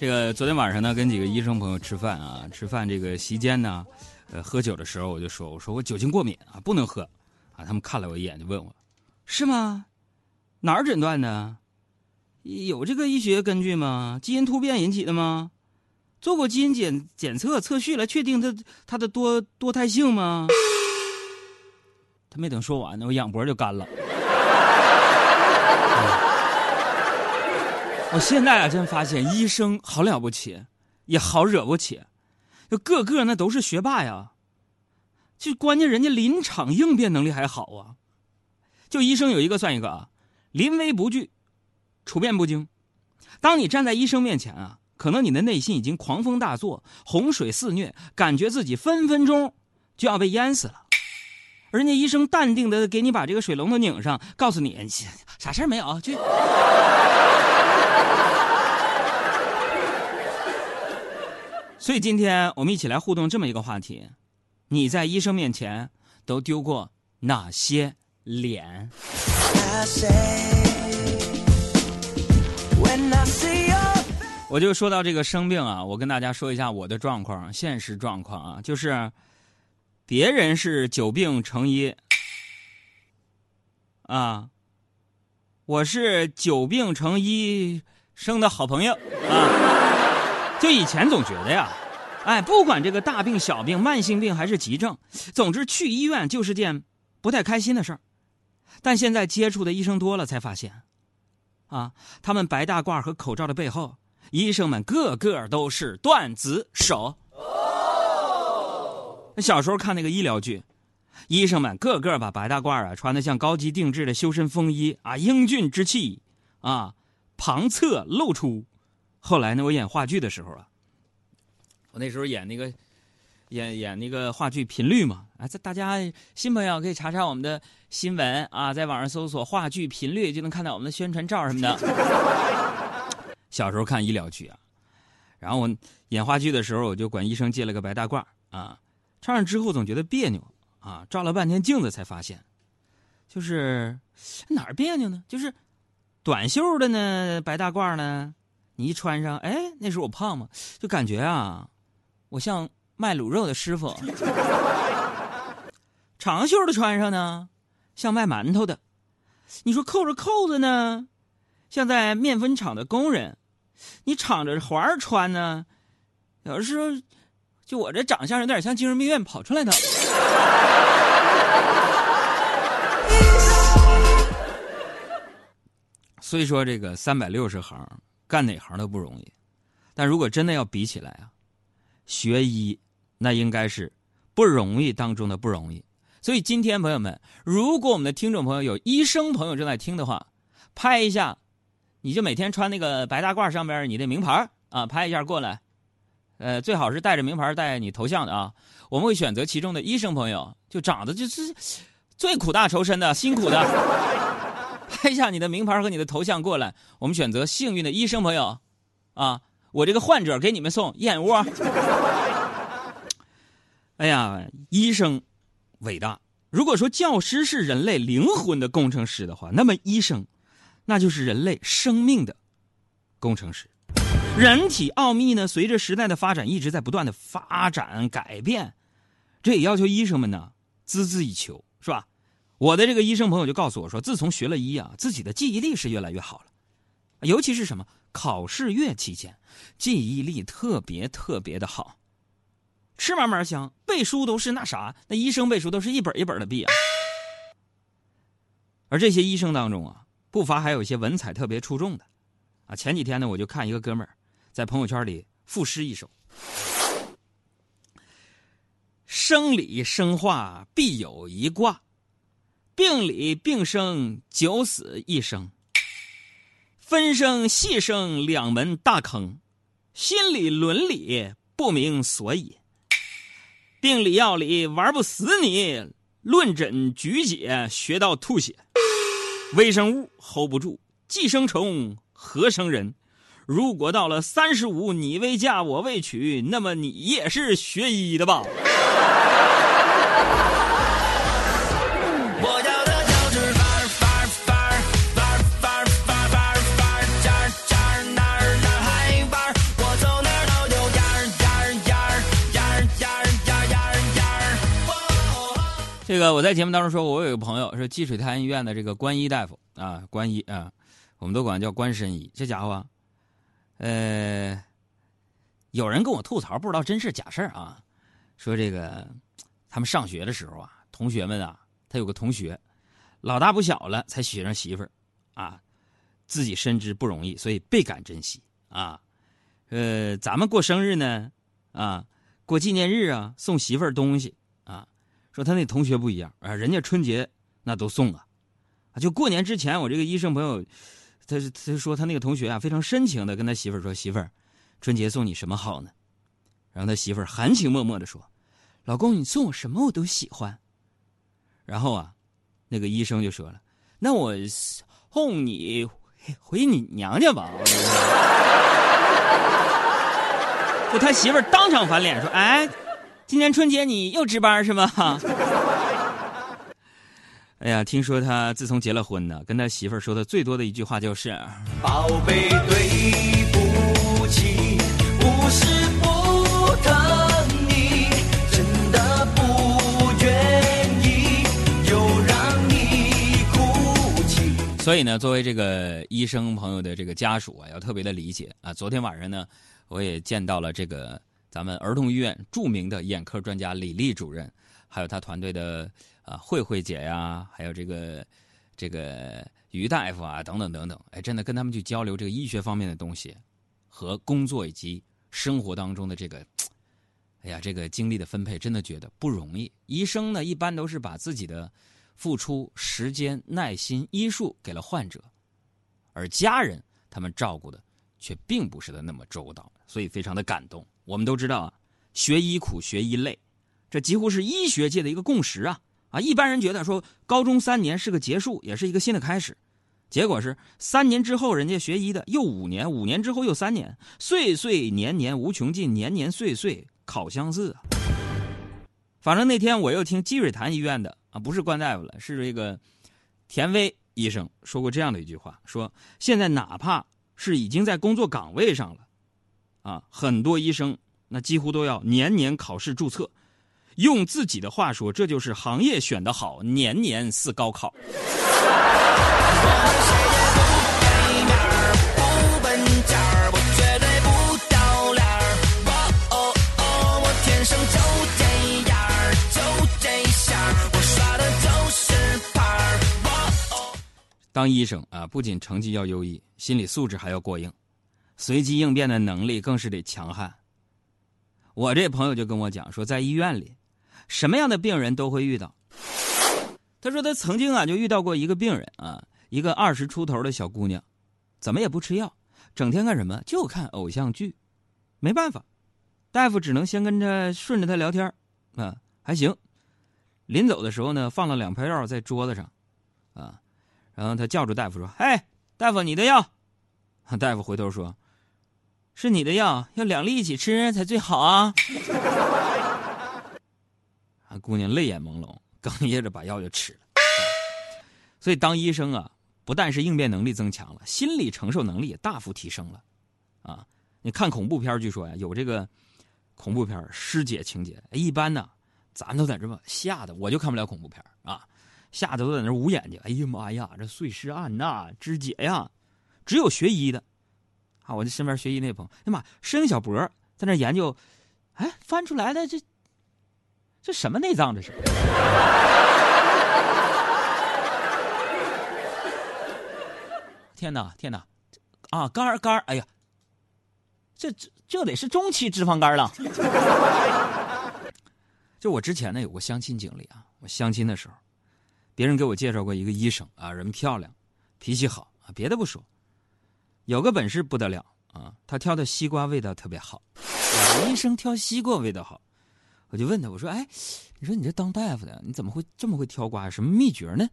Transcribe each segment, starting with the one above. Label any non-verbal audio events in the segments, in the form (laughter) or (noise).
这个昨天晚上呢，跟几个医生朋友吃饭啊，吃饭这个席间呢，呃，喝酒的时候我就说，我说我酒精过敏啊，不能喝，啊，他们看了我一眼就问我，是吗？哪儿诊断的？有这个医学根据吗？基因突变引起的吗？做过基因检检测测序来确定它它的多多态性吗？(coughs) 他没等说完呢，我仰脖就干了。我现在啊，真发现医生好了不起，也好惹不起，就个个那都是学霸呀。就关键人家临场应变能力还好啊。就医生有一个算一个啊，临危不惧，处变不惊。当你站在医生面前啊，可能你的内心已经狂风大作，洪水肆虐，感觉自己分分钟就要被淹死了。人家医生淡定的给你把这个水龙头拧上，告诉你 (laughs) 啥事儿没有，去。所以今天我们一起来互动这么一个话题：你在医生面前都丢过哪些脸？我就说到这个生病啊，我跟大家说一下我的状况，现实状况啊，就是别人是久病成医啊，我是久病成医生的好朋友啊。就以前总觉得呀，哎，不管这个大病小病、慢性病还是急症，总之去医院就是件不太开心的事儿。但现在接触的医生多了，才发现，啊，他们白大褂和口罩的背后，医生们个个都是段子手。小时候看那个医疗剧，医生们个个把白大褂啊穿的像高级定制的修身风衣啊，英俊之气啊，旁侧露出。后来呢，我演话剧的时候啊，我那时候演那个，演演那个话剧频率嘛，啊，这大家新朋友可以查查我们的新闻啊，在网上搜索话剧频率就能看到我们的宣传照什么的。(laughs) 小时候看医疗剧啊，然后我演话剧的时候，我就管医生借了个白大褂啊，穿上之后总觉得别扭啊，照了半天镜子才发现，就是哪儿别扭呢？就是短袖的呢，白大褂呢。你一穿上，哎，那时候我胖嘛，就感觉啊，我像卖卤肉的师傅。长袖的穿上呢，像卖馒头的。你说扣着扣子呢，像在面粉厂的工人。你敞着环穿呢，有的时候就我这长相有点像精神病院跑出来的。所以说这个三百六十行。干哪行都不容易，但如果真的要比起来啊，学医那应该是不容易当中的不容易。所以今天朋友们，如果我们的听众朋友有医生朋友正在听的话，拍一下，你就每天穿那个白大褂上边你的名牌啊，拍一下过来，呃，最好是带着名牌带你头像的啊。我们会选择其中的医生朋友，就长得就是最苦大仇深的、辛苦的。(laughs) 拍一下你的名牌和你的头像过来，我们选择幸运的医生朋友，啊，我这个患者给你们送燕窝。(laughs) 哎呀，医生伟大！如果说教师是人类灵魂的工程师的话，那么医生，那就是人类生命的工程师。人体奥秘呢，随着时代的发展一直在不断的发展改变，这也要求医生们呢孜孜以求，是吧？我的这个医生朋友就告诉我说，自从学了医啊，自己的记忆力是越来越好了，尤其是什么考试月期间，记忆力特别特别的好，吃嘛嘛香，背书都是那啥，那医生背书都是一本一本的背啊。而这些医生当中啊，不乏还有一些文采特别出众的，啊，前几天呢，我就看一个哥们儿在朋友圈里赋诗一首：生理生化必有一卦。病理病生九死一生，分生细生两门大坑，心理伦理不明所以，病理药理玩不死你，论诊举解学到吐血，微生物 hold 不住，寄生虫何生人？如果到了三十五你未嫁我未娶，那么你也是学医的吧？这个我在节目当中说，我有一个朋友是积水潭医院的这个关医大夫啊，关医啊，我们都管叫关神医。这家伙，呃，有人跟我吐槽，不知道真是假事啊，说这个他们上学的时候啊，同学们啊，他有个同学，老大不小了才娶上媳妇儿啊，自己深知不容易，所以倍感珍惜啊。呃，咱们过生日呢，啊，过纪念日啊，送媳妇儿东西。说他那同学不一样啊，人家春节那都送啊，就过年之前，我这个医生朋友，他他说他那个同学啊，非常深情的跟他媳妇儿说：“媳妇儿，春节送你什么好呢？”然后他媳妇儿含情脉脉的说：“老公，你送我什么我都喜欢。”然后啊，那个医生就说了：“那我送你回你娘家吧。” (laughs) 就他媳妇儿当场翻脸说：“哎。”今年春节你又值班是吗？(laughs) 哎呀，听说他自从结了婚呢，跟他媳妇儿说的最多的一句话就是：“宝贝，对不起，不是不疼你，真的不愿意又让你哭泣。”所以呢，作为这个医生朋友的这个家属啊，要特别的理解啊。昨天晚上呢，我也见到了这个。咱们儿童医院著名的眼科专家李丽主任，还有他团队的啊慧慧姐呀，还有这个这个于大夫啊，等等等等，哎，真的跟他们去交流这个医学方面的东西，和工作以及生活当中的这个，哎呀，这个精力的分配，真的觉得不容易。医生呢，一般都是把自己的付出、时间、耐心、医术给了患者，而家人他们照顾的却并不是的那么周到，所以非常的感动。我们都知道啊，学医苦，学医累，这几乎是医学界的一个共识啊啊！一般人觉得说高中三年是个结束，也是一个新的开始，结果是三年之后人家学医的又五年，五年之后又三年，岁岁年年无穷尽，年年岁岁考相似。反正那天我又听积水潭医院的啊，不是关大夫了，是这个田威医生说过这样的一句话：说现在哪怕是已经在工作岗位上了。啊，很多医生那几乎都要年年考试注册，用自己的话说，这就是行业选的好，年年似高考。当医生啊，不仅成绩要优异，心理素质还要过硬。随机应变的能力更是得强悍。我这朋友就跟我讲说，在医院里，什么样的病人都会遇到。他说他曾经啊就遇到过一个病人啊，一个二十出头的小姑娘，怎么也不吃药，整天干什么就看偶像剧。没办法，大夫只能先跟着顺着他聊天啊，还行。临走的时候呢，放了两片药在桌子上，啊，然后他叫住大夫说：“嘿，大夫，你的药。”大夫回头说。是你的药，要两粒一起吃才最好啊！啊，姑娘泪眼朦胧，哽咽着把药就吃了。所以当医生啊，不但是应变能力增强了，心理承受能力也大幅提升了。啊，你看恐怖片，据说呀，有这个恐怖片尸解情节。一般呢，咱都在这么吓得，我就看不了恐怖片啊，吓得都在那捂眼睛。哎呀妈呀，这碎尸案呐，肢解呀，只有学医的。我这身边学医那朋友，哎妈，伸个小脖在那研究，哎，翻出来的这这什么内脏？这是？(laughs) 天哪，天哪！啊，肝肝，哎呀，这这这得是中期脂肪肝了。(laughs) 就我之前呢有过相亲经历啊，我相亲的时候，别人给我介绍过一个医生啊，人漂亮，脾气好啊，别的不说。有个本事不得了啊！他挑的西瓜味道特别好，医生挑西瓜味道好，我就问他，我说：“哎，你说你这当大夫的，你怎么会这么会挑瓜？什么秘诀呢？”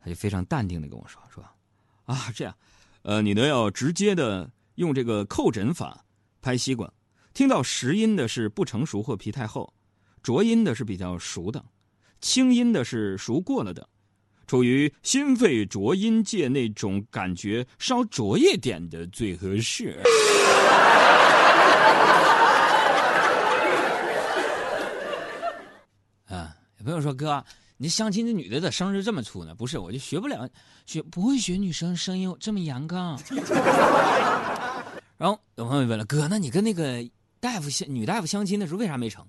他就非常淡定的跟我说：“说啊，这样，呃，你呢要直接的用这个叩诊法拍西瓜，听到实音的是不成熟或皮太厚，浊音的是比较熟的，轻音的是熟过了的。”处于心肺浊音界那种感觉稍浊一点的最合适。(laughs) 啊，有朋友说说哥，你相亲这女的咋声就这么粗呢？不是，我就学不了，学不会学女生声音这么阳刚。(laughs) 然后有朋友问了，哥，那你跟那个大夫相女大夫相亲的时候为啥没成？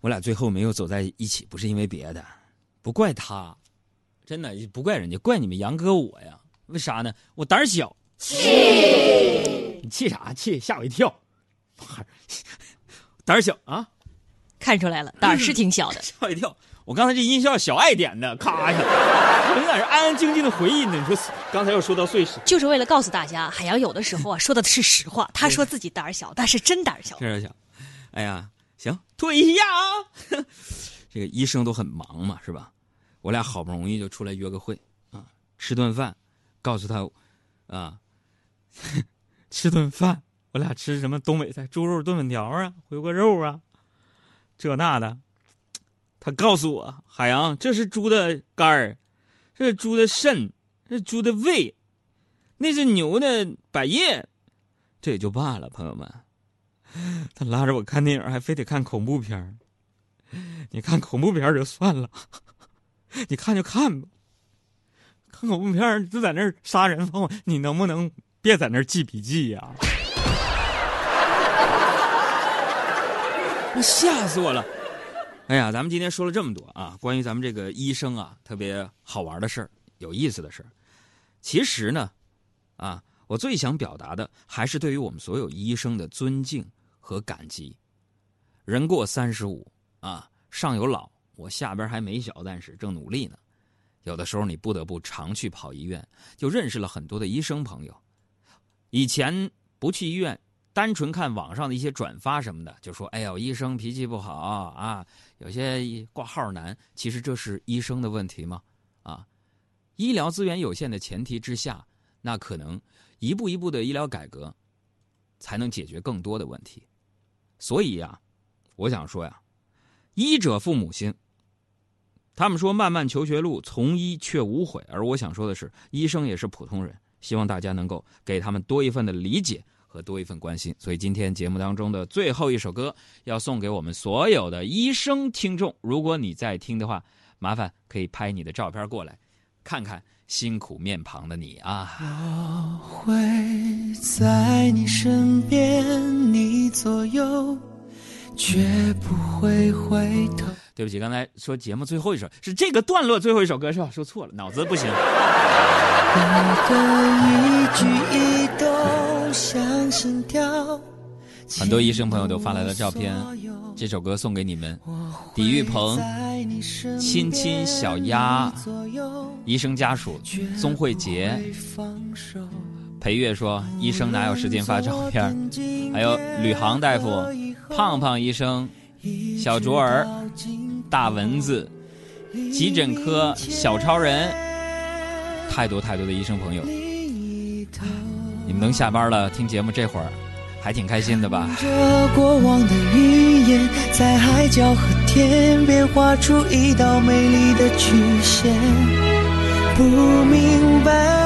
我俩最后没有走在一起，不是因为别的，不怪他，真的不怪人家，怪你们杨哥我呀。为啥呢？我胆小。气！你气啥？气吓我一跳。(laughs) 胆小啊！看出来了，胆儿是挺小的。(laughs) 吓我一跳！我刚才这音效小爱点的，咔一下，我在这安安静静的回忆呢。你说刚才又说到碎石，就是为了告诉大家，海洋有的时候啊说的是实话。(laughs) 他说自己胆儿小，但是真胆小。真胆小。哎呀，行，退下啊！这个医生都很忙嘛，是吧？我俩好不容易就出来约个会啊，吃顿饭，告诉他啊，(laughs) 吃顿饭。我俩吃什么东北菜？猪肉炖粉条啊，回锅肉啊，这那的。他告诉我，海洋，这是猪的肝儿，这是猪的肾，这是猪的胃，那是牛的百叶。这也就罢了，朋友们。(laughs) 他拉着我看电影，还非得看恐怖片 (laughs) 你看恐怖片就算了，你看就看吧。看恐怖片就在那儿杀人放火，你能不能别在那儿记笔记呀？(laughs) 吓死我了！哎呀，咱们今天说了这么多啊，关于咱们这个医生啊，特别好玩的事儿，有意思的事儿。其实呢，啊，我最想表达的还是对于我们所有医生的尊敬和感激。人过三十五啊，上有老，我下边还没小，但是正努力呢。有的时候你不得不常去跑医院，就认识了很多的医生朋友。以前不去医院。单纯看网上的一些转发什么的，就说：“哎呦，医生脾气不好啊，有些挂号难。”其实这是医生的问题吗？啊，医疗资源有限的前提之下，那可能一步一步的医疗改革，才能解决更多的问题。所以呀，我想说呀，医者父母心。他们说漫漫求学路，从医却无悔。而我想说的是，医生也是普通人，希望大家能够给他们多一份的理解。和多一份关心，所以今天节目当中的最后一首歌要送给我们所有的医生听众。如果你在听的话，麻烦可以拍你的照片过来，看看辛苦面庞的你啊！我会在你身边，你左右，绝不会回头。对不起，刚才说节目最后一首是这个段落最后一首歌是吧？说错了，脑子不行。很多医生朋友都发来了照片，这首歌送给你们。李玉鹏、亲亲小鸭、医生家属宗慧杰、裴月说：“医生哪有时间发照片？”还有吕航大夫、胖胖医生、小卓儿、大蚊子、急诊科小超人，太多太多的医生朋友。你们能下班了听节目这会儿，还挺开心的吧？这过往的云烟，在海角和天边画出一道美丽的曲线。不明白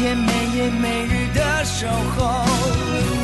天每天、每夜每日的。守候。